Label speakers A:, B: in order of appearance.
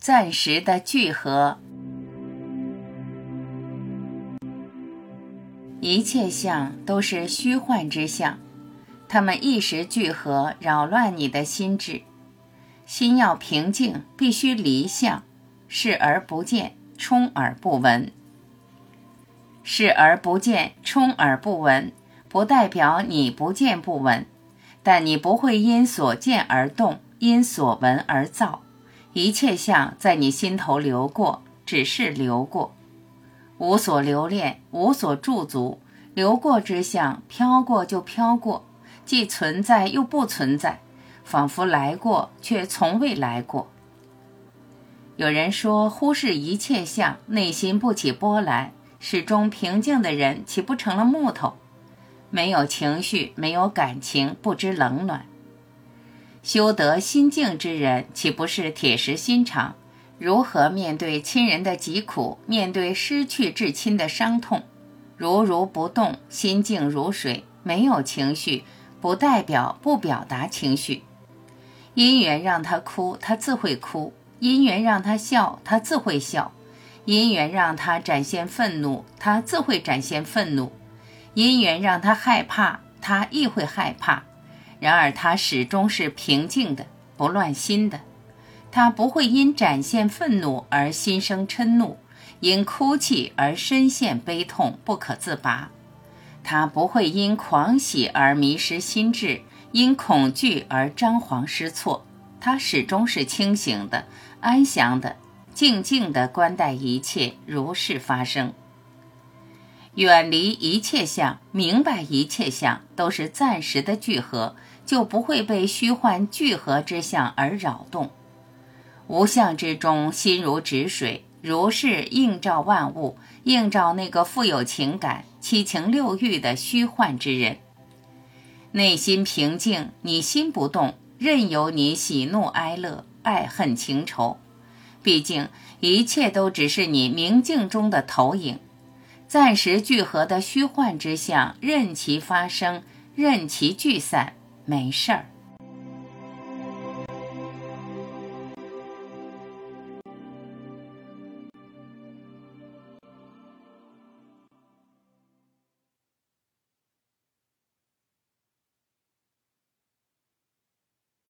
A: 暂时的聚合。一切相都是虚幻之相，它们一时聚合，扰乱你的心智。心要平静，必须离相，视而不见，充耳不闻。视而不见，充耳不闻，不代表你不见不闻，但你不会因所见而动，因所闻而造。一切相在你心头流过，只是流过。无所留恋，无所驻足，流过之相，飘过就飘过，既存在又不存在，仿佛来过却从未来过。有人说，忽视一切相，内心不起波澜，始终平静的人，岂不成了木头？没有情绪，没有感情，不知冷暖。修得心静之人，岂不是铁石心肠？如何面对亲人的疾苦，面对失去至亲的伤痛，如如不动，心静如水，没有情绪，不代表不表达情绪。因缘让他哭，他自会哭；因缘让他笑，他自会笑；因缘让他展现愤怒，他自会展现愤怒；因缘让他害怕，他亦会害怕。然而他始终是平静的，不乱心的。他不会因展现愤怒而心生嗔怒，因哭泣而深陷悲痛不可自拔。他不会因狂喜而迷失心智，因恐惧而张皇失措。他始终是清醒的、安详的、静静的观待一切如是发生。远离一切相，明白一切相都是暂时的聚合，就不会被虚幻聚合之相而扰动。无相之中，心如止水，如是映照万物，映照那个富有情感、七情六欲的虚幻之人。内心平静，你心不动，任由你喜怒哀乐、爱恨情仇。毕竟一切都只是你明镜中的投影，暂时聚合的虚幻之相，任其发生，任其聚散，没事儿。